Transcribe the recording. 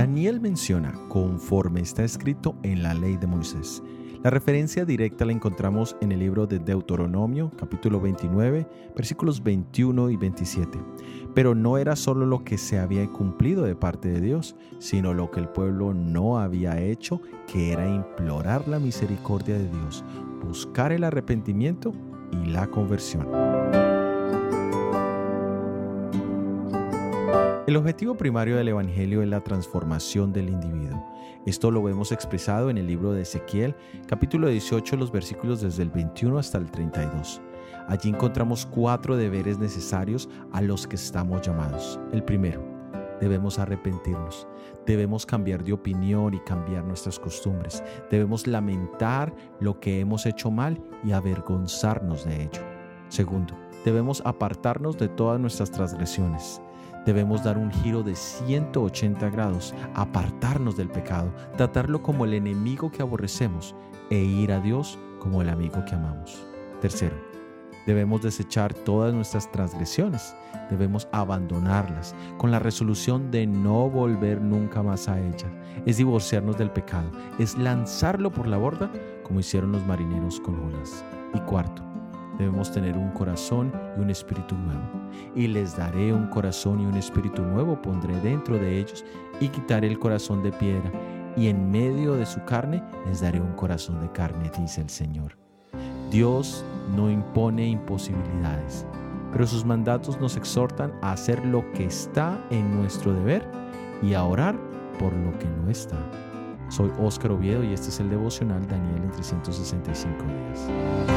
Daniel menciona conforme está escrito en la ley de Moisés. La referencia directa la encontramos en el libro de Deuteronomio, capítulo 29, versículos 21 y 27. Pero no era solo lo que se había cumplido de parte de Dios, sino lo que el pueblo no había hecho, que era implorar la misericordia de Dios, buscar el arrepentimiento y la conversión. El objetivo primario del Evangelio es la transformación del individuo. Esto lo vemos expresado en el libro de Ezequiel, capítulo 18, los versículos desde el 21 hasta el 32. Allí encontramos cuatro deberes necesarios a los que estamos llamados. El primero, debemos arrepentirnos, debemos cambiar de opinión y cambiar nuestras costumbres, debemos lamentar lo que hemos hecho mal y avergonzarnos de ello. Segundo, debemos apartarnos de todas nuestras transgresiones. Debemos dar un giro de 180 grados, apartarnos del pecado, tratarlo como el enemigo que aborrecemos e ir a Dios como el amigo que amamos. Tercero, debemos desechar todas nuestras transgresiones, debemos abandonarlas con la resolución de no volver nunca más a ellas. Es divorciarnos del pecado, es lanzarlo por la borda como hicieron los marineros con Jonás. Y cuarto, debemos tener un corazón y un espíritu nuevo. Y les daré un corazón y un espíritu nuevo, pondré dentro de ellos y quitaré el corazón de piedra. Y en medio de su carne les daré un corazón de carne, dice el Señor. Dios no impone imposibilidades, pero sus mandatos nos exhortan a hacer lo que está en nuestro deber y a orar por lo que no está. Soy Óscar Oviedo y este es el devocional Daniel en 365 días.